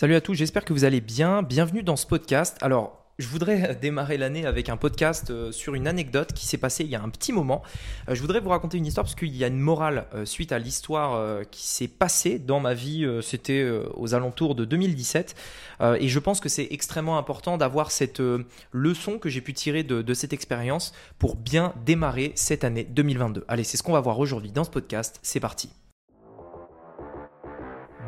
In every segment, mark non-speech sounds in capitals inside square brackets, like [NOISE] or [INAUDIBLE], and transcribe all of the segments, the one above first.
Salut à tous, j'espère que vous allez bien. Bienvenue dans ce podcast. Alors, je voudrais [LAUGHS] démarrer l'année avec un podcast euh, sur une anecdote qui s'est passée il y a un petit moment. Euh, je voudrais vous raconter une histoire parce qu'il y a une morale euh, suite à l'histoire qui s'est passée dans ma vie. C'était aux alentours de 2017. Et je pense que c'est extrêmement important d'avoir cette leçon que j'ai pu tirer de, de cette expérience pour bien démarrer cette année 2022. Allez, c'est ce qu'on va voir aujourd'hui dans ce podcast. C'est parti.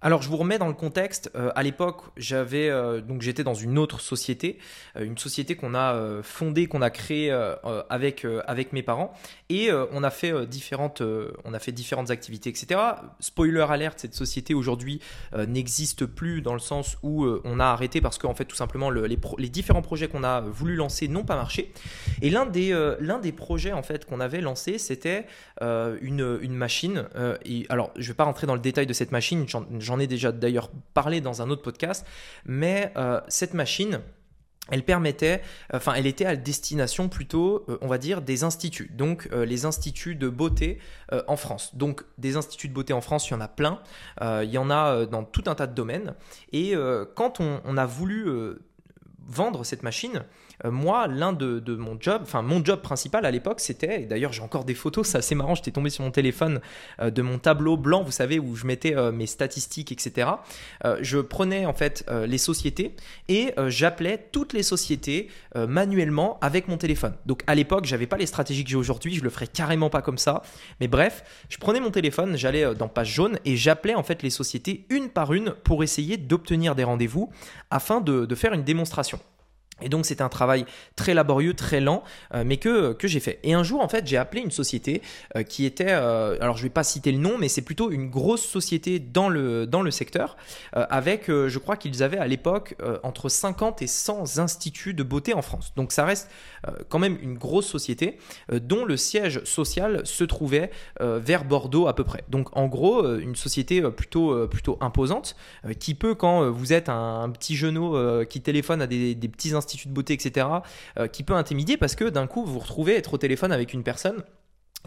Alors je vous remets dans le contexte. Euh, à l'époque, j'avais euh, donc j'étais dans une autre société, euh, une société qu'on a fondée, qu'on a créée avec avec mes parents, et on a fait différentes on a fait différentes activités, etc. Spoiler alerte, cette société aujourd'hui n'existe plus dans le sens où on a arrêté parce qu'en fait tout simplement les, différents projets qu'on a voulu lancer n'ont pas marché. Et l'un des l'un des projets en fait qu'on avait lancé, c'était une une machine. et alors je vais pas rentrer dans le détail de cette machine. J'en ai déjà d'ailleurs parlé dans un autre podcast, mais euh, cette machine, elle permettait, enfin, elle était à destination plutôt, euh, on va dire, des instituts. Donc, euh, les instituts de beauté en France. Donc, des instituts de beauté en France, il y en a plein. il y en a dans tout un tas de domaines. Et quand on, a voulu vendre cette machine, euh, moi, l'un de, mon job, enfin mon job principal à l'époque, c'était, et d'ailleurs j'ai encore des photos, c'est assez marrant, j'étais tombé sur mon téléphone euh, de mon tableau blanc, vous savez, où je mettais euh, mes statistiques, etc. je prenais en fait les sociétés et j'appelais toutes les sociétés manuellement avec mon téléphone. Donc à l'époque, j'avais pas les stratégies que j'ai aujourd'hui, je le ferais carrément pas comme ça. Mais bref, je prenais mon téléphone, j'allais dans page jaune et j'appelais en fait les sociétés une par une pour essayer d'obtenir des rendez-vous afin de faire une démonstration. Et donc c'était un travail très laborieux, très lent, euh, mais que, que j'ai fait. Et un jour, en fait, j'ai appelé une société euh, qui était, euh, alors je vais pas citer le nom, mais c'est plutôt une grosse société dans le, dans le secteur, avec, je crois qu'ils avaient à l'époque entre 50 et 100 instituts de beauté en France. Donc ça reste quand même une grosse société dont le siège social se trouvait vers Bordeaux à peu près. Donc en gros, une société plutôt, plutôt imposante, qui peut, quand vous êtes un, petit genou qui téléphone à des, des petits instituts, institut de beauté, etc., euh, qui peut intimider parce que d'un coup, vous vous retrouvez être au téléphone avec une personne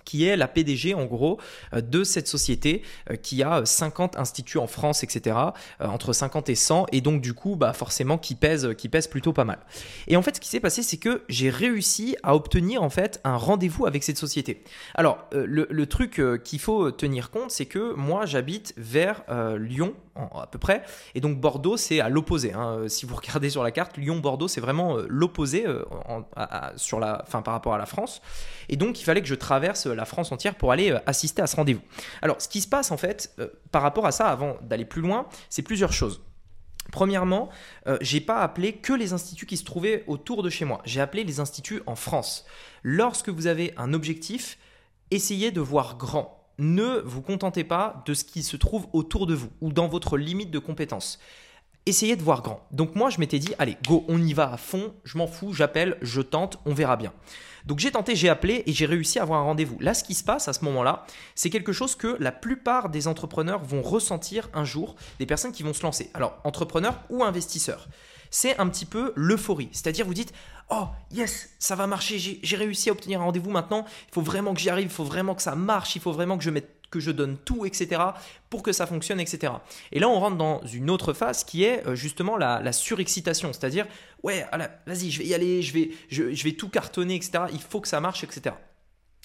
qui est la PDG en gros euh, de cette société euh, qui a 50 instituts en France, etc. entre 50 et 100 et donc du coup bah forcément qui pèse qui pèse plutôt pas mal. Et en fait ce qui s'est passé c'est que j'ai réussi à obtenir en fait un rendez-vous avec cette société. Alors le truc qu'il faut tenir compte c'est que moi j'habite vers Lyon à peu près. Et donc Bordeaux, c'est à l'opposé. Hein. Euh, si vous [LAUGHS] regardez sur la carte, Lyon-Bordeaux, c'est vraiment euh, l'opposé euh, sur la, par rapport à la France. Et donc il fallait que je traverse la France entière pour aller assister à ce rendez-vous. Alors ce qui se passe en fait par rapport à ça, avant d'aller plus loin, c'est plusieurs choses. Premièrement, j'ai pas appelé que les instituts qui se trouvaient autour de chez moi. J'ai appelé les instituts en France. Lorsque vous avez un objectif, essayez de voir grand ne vous contentez pas de ce qui se trouve autour de vous ou dans votre limite de compétence. Essayez de voir grand. Donc moi, je m'étais dit, allez, go, on y va à fond, je m'en fous, j'appelle, je tente, on verra bien. Donc j'ai tenté, j'ai appelé et j'ai réussi à avoir un rendez-vous. Là, ce qui se passe à ce moment-là, c'est quelque chose que la plupart des entrepreneurs vont ressentir un jour, des personnes qui vont se lancer. Alors, entrepreneurs ou investisseurs c'est un petit peu l'euphorie. C'est-à-dire, vous dites, oh yes, ça va marcher, j'ai réussi à obtenir un rendez-vous maintenant, il faut vraiment que j'y arrive, il faut vraiment que ça marche, il faut vraiment que je mette que je donne tout, etc., pour que ça fonctionne, etc. Et là, on rentre dans une autre phase qui est euh, justement la, surexcitation, c'est-à-dire, ouais, vas-y, je vais y aller, je vais, je vais tout cartonner, etc., il faut que ça marche, etc.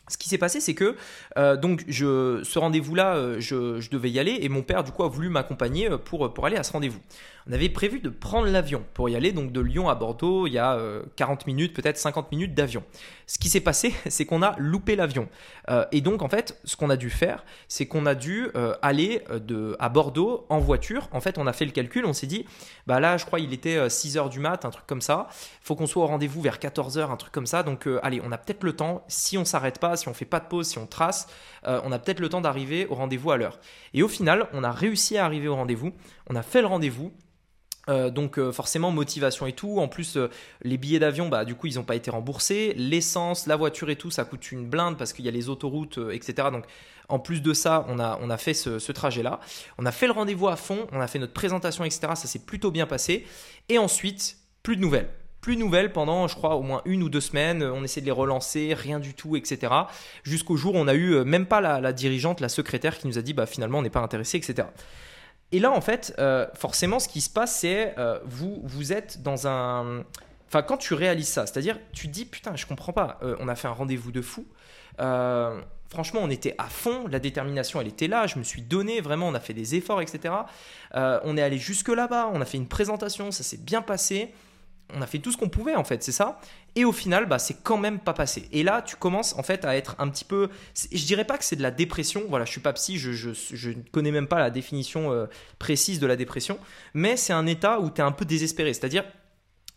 Ce qui s'est passé, c'est que euh, donc ce rendez-vous-là, euh, je, devais y aller et mon père du coup a voulu m'accompagner pour, pour aller à ce rendez-vous. On avait prévu de prendre l'avion pour y aller, donc de Lyon à Bordeaux, il y a 40 euh, minutes, peut-être 50 minutes d'avion. Ce qui s'est passé, [LAUGHS] c'est qu'on a loupé l'avion. Euh, et donc, en fait, ce qu'on a dû faire, c'est qu'on a dû euh, aller de, à Bordeaux en voiture. En fait, on a fait le calcul, on s'est dit, bah là, je crois, il était 6 h du mat, un truc comme ça. Il faut qu'on soit au rendez-vous vers 14 h un truc comme ça. Donc, allez, on a peut-être le temps, si on s'arrête pas, si on fait pas de pause, si on trace, on a peut-être le temps d'arriver au rendez-vous à l'heure. Et au final, on a réussi à arriver au rendez-vous. On a fait le rendez-vous. Euh, donc euh, forcément motivation et tout. En plus euh, les billets d'avion, bah du coup ils n'ont pas été remboursés. L'essence, la voiture et tout, ça coûte une blinde parce qu'il y a les autoroutes, etc. Donc en plus de ça, on a, on a fait ce, ce trajet-là. On a fait le rendez-vous à fond, on a fait notre présentation, etc. Ça s'est plutôt bien passé. Et ensuite, plus de nouvelles plus nouvelles pendant, je crois, au moins une ou deux semaines. On essaie de les relancer, rien du tout, etc. Jusqu'au jour où on a eu même pas la, dirigeante, la secrétaire qui nous a dit, bah finalement, on n'est pas intéressé, etc. Et là, en fait, forcément, ce qui se passe, c'est vous, vous êtes dans un. Enfin, quand tu réalises ça, c'est-à-dire, tu te dis, putain, je comprends pas, on a fait un rendez-vous de fou. Euh, franchement, on était à fond, la détermination, elle était là, je me suis donné, vraiment, on a fait des efforts, etc. Euh, on est allé jusque là-bas, on a fait une présentation, ça s'est bien passé, on a fait tout ce qu'on pouvait, en fait, c'est ça. Et au final, bah, c'est quand même pas passé. Et là, tu commences, en fait, à être un petit peu... Je dirais pas que c'est de la dépression, voilà, je suis pas psy, je, ne connais même pas la définition euh, précise de la dépression, mais c'est un état où tu es un peu désespéré, c'est-à-dire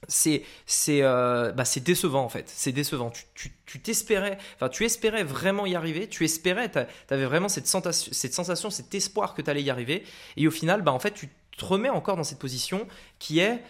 c'est c'est euh, bah, c'est décevant en fait. C'est décevant. Tu, tu, t'espérais enfin tu espérais vraiment y arriver. Tu espérais tu avais vraiment cette sensation cette sensation cet espoir que tu allais y arriver. Et au final bah en fait tu te remets encore dans cette position qui est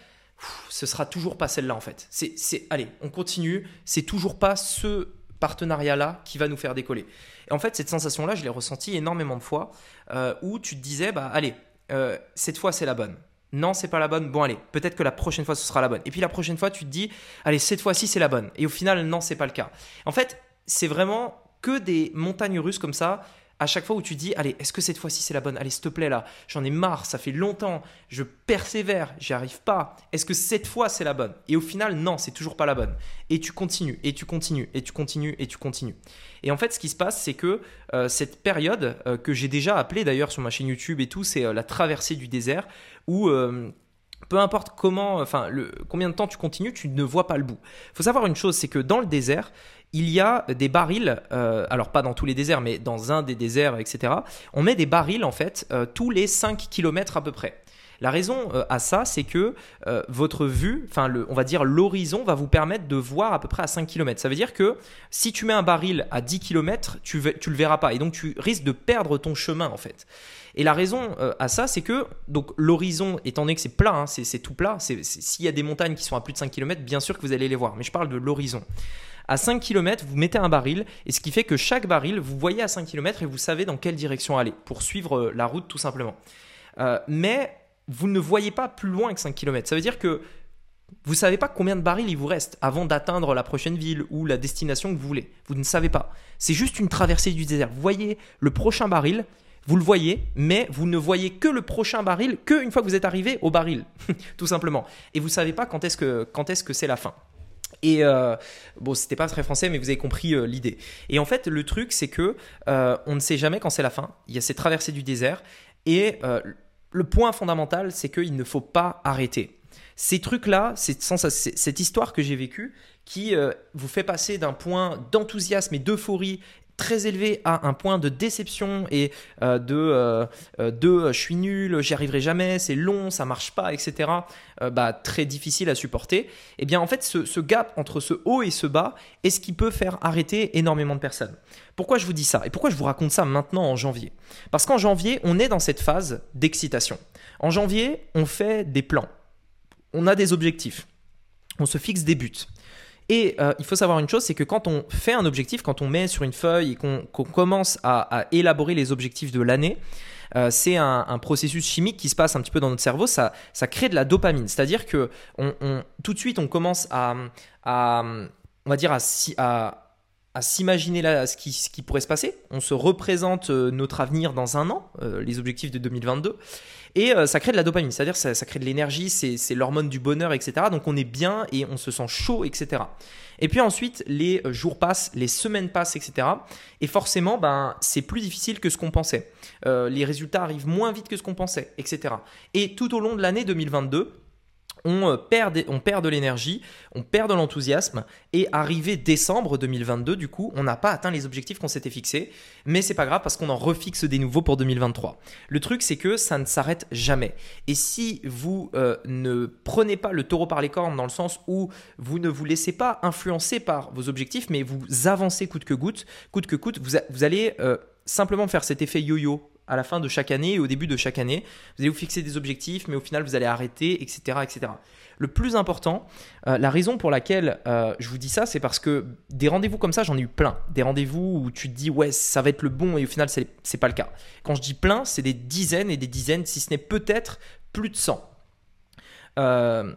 ce sera toujours pas celle-là en fait c'est allez on continue c'est toujours pas ce partenariat là qui va nous faire décoller et en fait cette sensation là je l'ai ressentie énormément de fois euh, où tu te disais bah allez euh, cette fois c'est la bonne non, c'est pas la bonne. Bon, allez, peut-être que la prochaine fois ce sera la bonne. Et puis la prochaine fois, tu te dis, allez, cette fois-ci c'est la bonne. Et au final, non, c'est pas le cas. En fait, c'est vraiment que des montagnes russes comme ça à chaque fois où tu dis, allez, est-ce que cette fois-ci c'est la bonne? Allez, s'il te plaît là, j'en ai marre, ça fait longtemps, je persévère, j'y arrive pas. Est-ce que cette fois c'est la bonne? Et au final, non, c'est toujours pas la bonne. Et tu continues, et tu continues, et tu continues, et tu continues. Et en fait, ce qui se passe, c'est que euh, cette période, euh, que j'ai déjà appelée d'ailleurs sur ma chaîne YouTube et tout, c'est euh, la traversée du désert, où peu importe comment, enfin, le, combien de temps tu continues, tu ne vois pas le bout. Il faut savoir une chose, c'est que dans le désert, il y a des barils, euh, alors pas dans tous les déserts, mais dans un des déserts, etc. On met des barils en fait euh, tous les 5 km à peu près. La raison euh, à ça, c'est que votre vue, enfin on va dire l'horizon, va vous permettre de voir à peu près à 5 km. Ça veut dire que si tu mets un baril à 10 km, tu, ne le verras pas et donc tu risques de perdre ton chemin en fait. Et la raison à ça, c'est que donc l'horizon, étant donné que c'est plat, hein, c'est tout plat, s'il y a des montagnes qui sont à plus de 5 km, bien sûr que vous allez les voir, mais je parle de l'horizon. À 5 km, vous mettez un baril, et ce qui fait que chaque baril, vous voyez à 5 km et vous savez dans quelle direction aller, pour suivre euh, la route tout simplement. Euh, mais vous ne voyez pas plus loin que 5 km. Ça veut dire que vous ne savez pas combien de barils il vous reste avant d'atteindre la prochaine ville ou la destination que vous voulez. Vous ne savez pas. C'est juste une traversée du désert. Vous voyez le prochain baril, vous le voyez, mais vous ne voyez que le prochain baril qu'une fois que vous êtes arrivé au baril, [LAUGHS] tout simplement. Et vous ne savez pas quand est-ce que quand est-ce que c'est la fin. Et euh, bon, c'était pas très français, mais vous avez compris euh, l'idée. Et en fait, le truc, c'est que euh, on ne sait jamais quand c'est la fin. Il y a ces traversées du désert, et le point fondamental, c'est qu'il ne faut pas arrêter. Ces trucs-là, cette histoire que j'ai vécue, qui vous fait passer d'un point d'enthousiasme et d'euphorie très élevé à un point de déception et euh, de, euh, euh, de je suis nul, j'y arriverai jamais, c'est long, ça marche pas, etc., bah, très difficile à supporter, eh bien en fait ce, gap entre ce haut et ce bas est ce qui peut faire arrêter énormément de personnes. Pourquoi je vous dis ça Et pourquoi je vous raconte ça maintenant en janvier? Parce qu'en janvier, on est dans cette phase d'excitation. En janvier, on fait des plans, on a des objectifs, on se fixe des buts. Et euh, il faut savoir une chose, c'est que quand on fait un objectif, quand on met sur une feuille et qu'on commence à, élaborer les objectifs de l'année, euh, c'est un, processus chimique qui se passe un petit peu dans notre cerveau. Ça, crée de la dopamine, c'est-à-dire que tout de suite on commence à, on va dire à à s'imaginer ce qui, ce qui pourrait se passer. On se représente euh, notre avenir dans un an, les objectifs de 2022. Et euh, ça crée de la dopamine, c'est-à-dire ça, ça crée de l'énergie, c'est l'hormone du bonheur, etc. Donc on est bien et on se sent chaud, etc. Et puis ensuite, les euh, jours passent, les semaines passent, etc. Et forcément, ben, c'est plus difficile que ce qu'on pensait. Euh, les résultats arrivent moins vite que ce qu'on pensait, etc. Et tout au long de l'année 2022, on euh, perd, on perd de l'énergie, on perd de l'enthousiasme et arrivé décembre 2022, du coup, on n'a pas atteint les objectifs qu'on s'était fixés, mais c'est pas grave parce qu'on en refixe des nouveaux pour 2023. Le truc, c'est que ça ne s'arrête jamais. Et si vous euh, ne prenez pas le taureau par les cornes dans le sens où vous ne vous laissez pas influencer par vos objectifs, mais vous avancez coûte que coûte, coûte que coûte, vous, allez euh, simplement faire cet effet yo-yo à la fin de chaque année et au début de chaque année. Vous allez vous fixer des objectifs, mais au final, vous allez arrêter, etc. etc. Le plus important, euh, la raison pour laquelle euh, je vous dis ça, c'est parce que des rendez-vous comme ça, j'en ai eu plein. Des rendez-vous où tu te dis, ouais, ça va être le bon, et au final, c'est n'est pas le cas. Quand je dis plein, c'est des dizaines et des dizaines, si ce n'est peut-être plus de 100. Euh,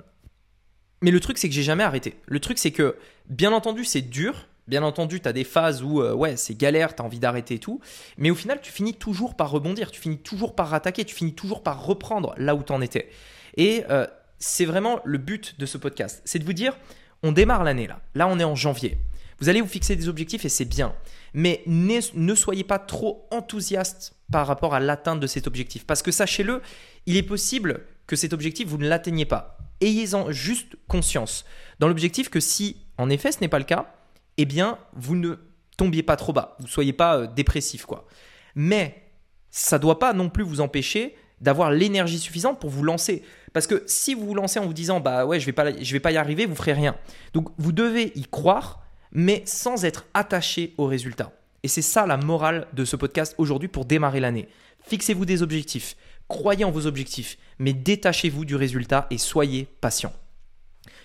Mais le truc, c'est que j'ai jamais arrêté. Le truc, c'est que, bien entendu, c'est dur. Bien entendu, tu as des phases où, euh, ouais, c'est galère, tu as envie d'arrêter et tout. Mais au final, tu finis toujours par rebondir, tu finis toujours par attaquer, tu finis toujours par reprendre là où tu en étais. Et euh, c'est vraiment le but de ce podcast. C'est de vous dire, on démarre l'année là. Là, on est en janvier. Vous allez vous fixer des objectifs et c'est bien. Mais ne soyez pas trop enthousiaste par rapport à l'atteinte de cet objectif. Parce que sachez-le, il est possible que cet objectif, vous ne l'atteigniez pas. Ayez-en juste conscience. Dans l'objectif que si, en effet, ce n'est pas le cas, eh bien, vous ne tombiez pas trop bas. Vous ne soyez pas euh, dépressif, quoi. Mais ça ne doit pas non plus vous empêcher d'avoir l'énergie suffisante pour vous lancer. Parce que si vous vous lancez en vous disant, bah ouais, je vais vais pas y arriver, vous ferez rien. Donc, vous devez y croire mais sans être attaché aux résultats. Et c'est ça la morale de ce podcast aujourd'hui pour démarrer l'année. Fixez-vous des objectifs, croyez en vos objectifs, mais détachez-vous du résultat et soyez patient.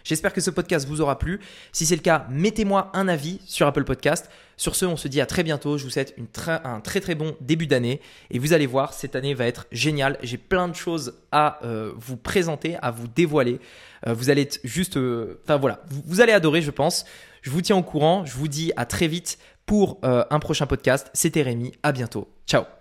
J'espère que ce podcast vous aura plu. Si c'est le cas, mettez-moi un avis sur Apple Podcast. Sur ce, on se dit à très bientôt. Je vous souhaite un très très bon début d'année. Et vous allez voir, cette année va être géniale. J'ai plein de choses à euh, vous présenter, à vous dévoiler. Euh, vous allez être juste... Euh, enfin voilà, vous, allez adorer, je pense. Je vous tiens au courant. Je vous dis à très vite pour un prochain podcast. C'était Rémi. À bientôt. Ciao.